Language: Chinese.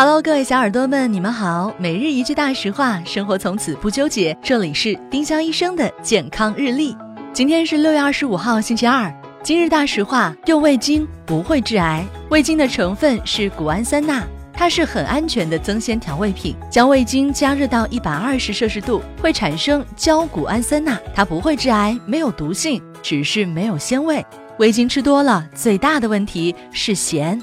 Hello，各位小耳朵们，你们好。每日一句大实话，生活从此不纠结。这里是丁香医生的健康日历。今天是六月二十五号，星期二。今日大实话：用味精不会致癌。味精的成分是谷氨酸钠，它是很安全的增鲜调味品。将味精加热到一百二十摄氏度，会产生焦谷氨酸钠，它不会致癌，没有毒性，只是没有鲜味。味精吃多了，最大的问题是咸。